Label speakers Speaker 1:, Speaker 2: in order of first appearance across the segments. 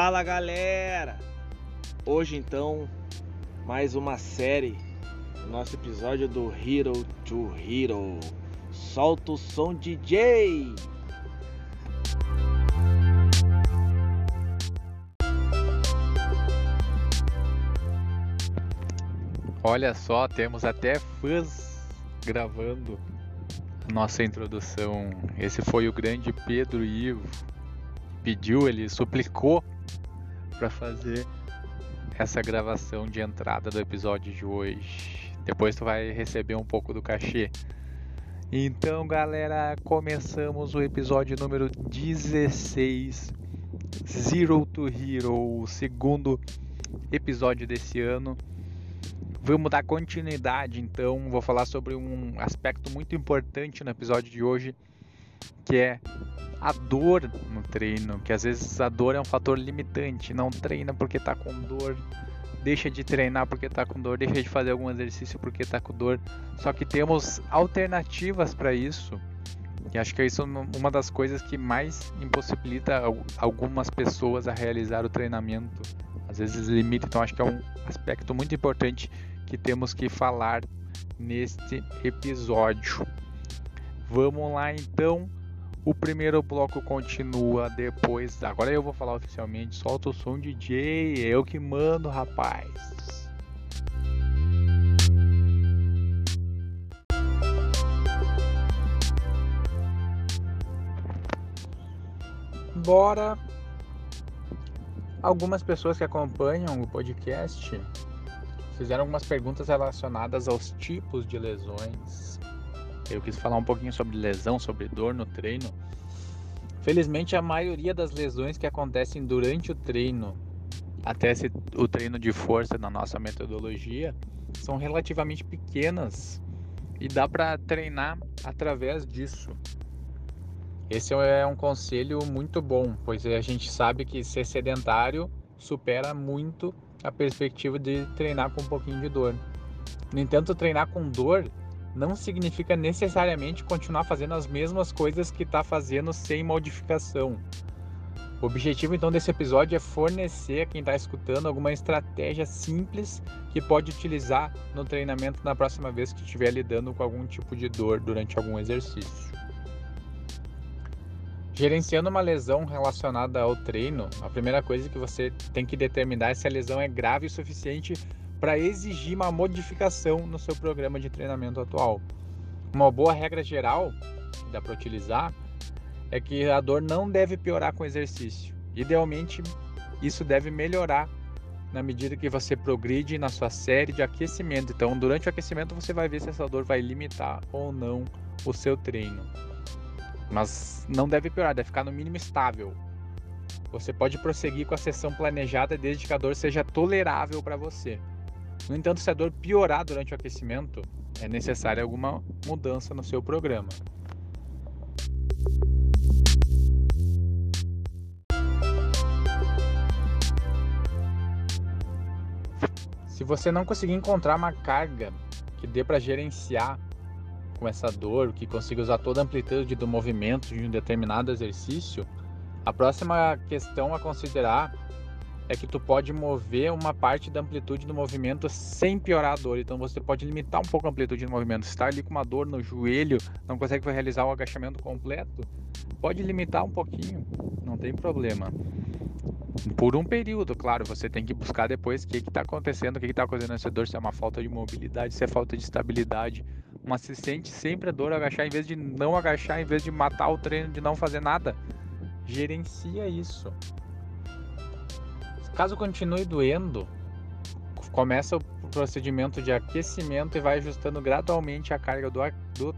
Speaker 1: Fala galera! Hoje então, mais uma série, nosso episódio do Hero to Hero. Solta o som DJ!
Speaker 2: Olha só, temos até fãs gravando nossa introdução. Esse foi o grande Pedro Ivo. Pediu, ele suplicou para fazer essa gravação de entrada do episódio de hoje. Depois tu vai receber um pouco do cachê. Então, galera, começamos o episódio número 16, Zero to Hero, o segundo episódio desse ano. Vamos dar continuidade, então. Vou falar sobre um aspecto muito importante no episódio de hoje, que é a dor no treino. Que às vezes a dor é um fator limitante. Não treina porque tá com dor, deixa de treinar porque tá com dor, deixa de fazer algum exercício porque tá com dor. Só que temos alternativas para isso. E acho que isso é uma das coisas que mais impossibilita algumas pessoas a realizar o treinamento. Às vezes limita, então acho que é um aspecto muito importante que temos que falar neste episódio. Vamos lá então. O primeiro bloco continua depois. Agora eu vou falar oficialmente. Solta o som DJ. Eu que mando, rapaz. Bora. Algumas pessoas que acompanham o podcast fizeram algumas perguntas relacionadas aos tipos de lesões. Eu quis falar um pouquinho sobre lesão, sobre dor no treino. Felizmente, a maioria das lesões que acontecem durante o treino, até esse, o treino de força na nossa metodologia, são relativamente pequenas e dá para treinar através disso. Esse é um conselho muito bom, pois a gente sabe que ser sedentário supera muito a perspectiva de treinar com um pouquinho de dor. No entanto, treinar com dor não significa necessariamente continuar fazendo as mesmas coisas que está fazendo sem modificação. O objetivo então desse episódio é fornecer a quem está escutando alguma estratégia simples que pode utilizar no treinamento na próxima vez que estiver lidando com algum tipo de dor durante algum exercício. Gerenciando uma lesão relacionada ao treino, a primeira coisa que você tem que determinar é se a lesão é grave o suficiente para exigir uma modificação no seu programa de treinamento atual. Uma boa regra geral que dá para utilizar é que a dor não deve piorar com o exercício. Idealmente, isso deve melhorar na medida que você progride na sua série de aquecimento. Então, durante o aquecimento, você vai ver se essa dor vai limitar ou não o seu treino. Mas não deve piorar, deve ficar no mínimo estável. Você pode prosseguir com a sessão planejada desde que a dor seja tolerável para você. No entanto, se a dor piorar durante o aquecimento, é necessária alguma mudança no seu programa. Se você não conseguir encontrar uma carga que dê para gerenciar com essa dor, que consiga usar toda a amplitude do movimento de um determinado exercício, a próxima questão a considerar é que tu pode mover uma parte da amplitude do movimento sem piorar a dor. Então você pode limitar um pouco a amplitude do movimento. Se está ali com uma dor no joelho, não consegue realizar o agachamento completo, pode limitar um pouquinho, não tem problema. Por um período, claro, você tem que buscar depois o que está acontecendo, o que está acontecendo nessa dor, se é uma falta de mobilidade, se é falta de estabilidade, mas se sente sempre a dor agachar, em vez de não agachar, em vez de matar o treino, de não fazer nada. Gerencia isso. Caso continue doendo, começa o procedimento de aquecimento e vai ajustando gradualmente a carga do, do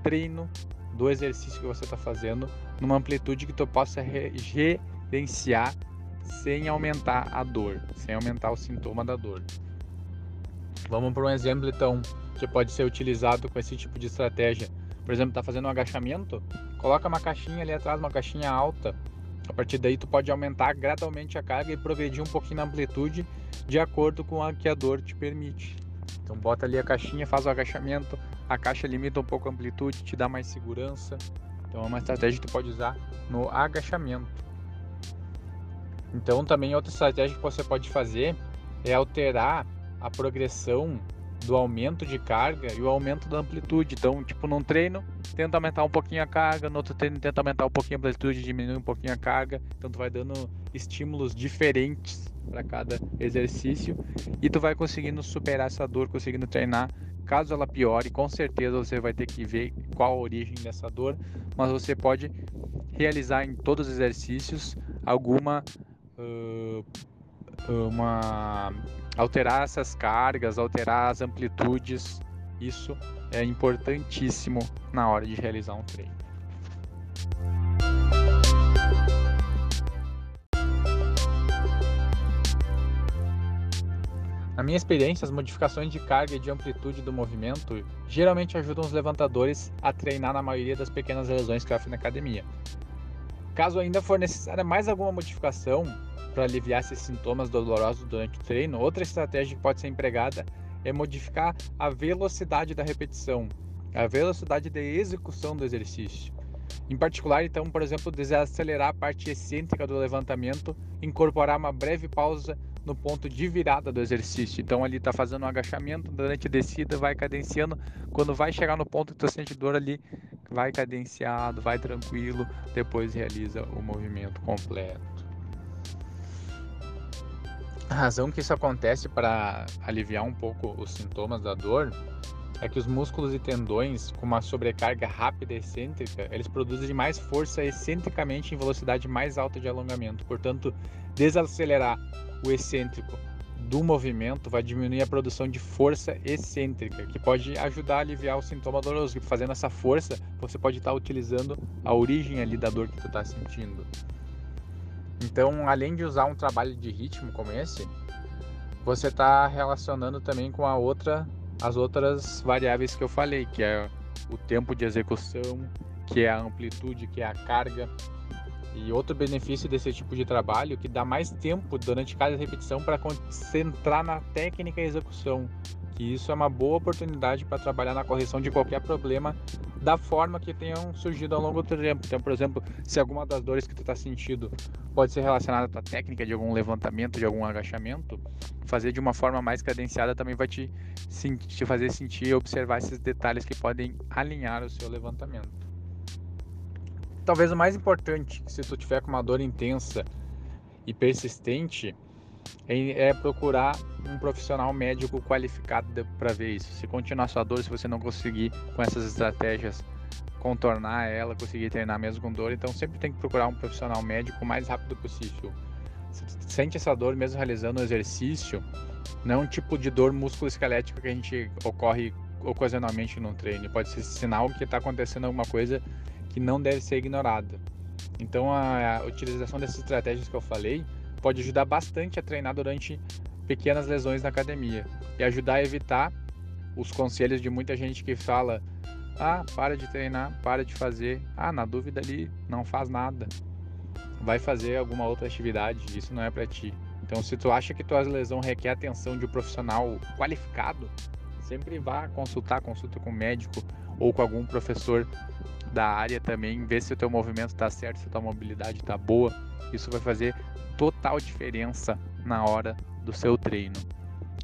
Speaker 2: treino, do exercício que você está fazendo, numa amplitude que tu possa gerenciar sem aumentar a dor, sem aumentar o sintoma da dor. Vamos para um exemplo então que pode ser utilizado com esse tipo de estratégia. Por exemplo, está fazendo um agachamento, coloca uma caixinha ali atrás, uma caixinha alta. A partir daí tu pode aumentar gradualmente a carga e progredir um pouquinho na amplitude de acordo com a que a dor te permite. Então bota ali a caixinha, faz o agachamento, a caixa limita um pouco a amplitude, te dá mais segurança. Então é uma estratégia que tu pode usar no agachamento. Então também outra estratégia que você pode fazer é alterar a progressão do aumento de carga e o aumento da amplitude. Então, tipo, num treino, tenta aumentar um pouquinho a carga, no outro treino tenta aumentar um pouquinho a amplitude, diminui um pouquinho a carga. Então tu vai dando estímulos diferentes para cada exercício e tu vai conseguindo superar essa dor, conseguindo treinar. Caso ela piore, com certeza você vai ter que ver qual a origem dessa dor, mas você pode realizar em todos os exercícios alguma uh, uma alterar essas cargas, alterar as amplitudes, isso é importantíssimo na hora de realizar um treino. Na minha experiência, as modificações de carga e de amplitude do movimento geralmente ajudam os levantadores a treinar na maioria das pequenas lesões que sofrem na academia. Caso ainda for necessária mais alguma modificação, para aliviar esses sintomas dolorosos durante o treino, outra estratégia que pode ser empregada é modificar a velocidade da repetição, a velocidade de execução do exercício. Em particular, então, por exemplo, desacelerar a parte excêntrica do levantamento, incorporar uma breve pausa no ponto de virada do exercício. Então, ali está fazendo um agachamento, durante a descida vai cadenciando. Quando vai chegar no ponto que tu sente dor ali, vai cadenciado, vai tranquilo, depois realiza o movimento completo. A razão que isso acontece para aliviar um pouco os sintomas da dor é que os músculos e tendões com uma sobrecarga rápida e excêntrica, eles produzem mais força excentricamente em velocidade mais alta de alongamento. Portanto, desacelerar o excêntrico do movimento vai diminuir a produção de força excêntrica, que pode ajudar a aliviar o sintoma doloroso. Fazendo essa força, você pode estar utilizando a origem ali da dor que tu está sentindo. Então, além de usar um trabalho de ritmo como esse, você está relacionando também com a outra, as outras variáveis que eu falei, que é o tempo de execução, que é a amplitude, que é a carga. E outro benefício desse tipo de trabalho que dá mais tempo durante cada repetição para concentrar na técnica e execução que isso é uma boa oportunidade para trabalhar na correção de qualquer problema da forma que tenham surgido ao longo do tempo. Então, por exemplo, se alguma das dores que tu está sentindo pode ser relacionada à tua técnica de algum levantamento, de algum agachamento, fazer de uma forma mais cadenciada também vai te, te fazer sentir e observar esses detalhes que podem alinhar o seu levantamento. Talvez o mais importante, se tu tiver com uma dor intensa e persistente, é, é procurar um profissional médico qualificado para ver isso. Se continuar sua dor, se você não conseguir com essas estratégias contornar ela, conseguir treinar mesmo com dor, então sempre tem que procurar um profissional médico o mais rápido possível. Se sente essa dor mesmo realizando o exercício, não é um tipo de dor musculoesquelética que a gente ocorre ocasionalmente no treino. Pode ser sinal que está acontecendo alguma coisa que não deve ser ignorada. Então a, a utilização dessas estratégias que eu falei pode ajudar bastante a treinar durante pequenas lesões na academia e ajudar a evitar os conselhos de muita gente que fala: ah, para de treinar, para de fazer, ah, na dúvida ali, não faz nada, vai fazer alguma outra atividade, isso não é para ti. Então, se tu acha que tua lesão requer atenção de um profissional qualificado, sempre vá consultar, consulta com um médico ou com algum professor da área também, ver se o teu movimento está certo, se a tua mobilidade está boa. Isso vai fazer total diferença na hora do seu treino.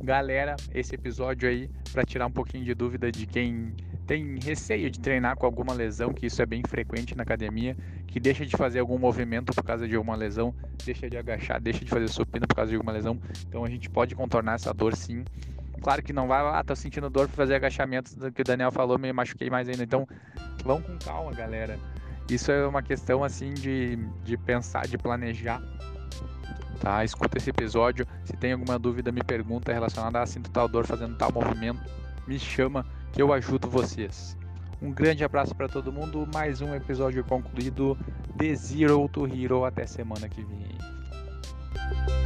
Speaker 2: Galera, esse episódio aí para tirar um pouquinho de dúvida de quem tem receio de treinar com alguma lesão, que isso é bem frequente na academia, que deixa de fazer algum movimento por causa de alguma lesão, deixa de agachar, deixa de fazer supino por causa de alguma lesão. Então a gente pode contornar essa dor sim. Claro que não vai, ah, tô sentindo dor para fazer agachamentos, que o Daniel falou, me machuquei mais ainda. Então, vão com calma, galera. Isso é uma questão assim de, de pensar, de planejar tá? Escuta esse episódio. Se tem alguma dúvida, me pergunta relacionada a sinto tal dor fazendo tal movimento, me chama que eu ajudo vocês. Um grande abraço para todo mundo. Mais um episódio concluído de Zero to Hero. Até semana que vem.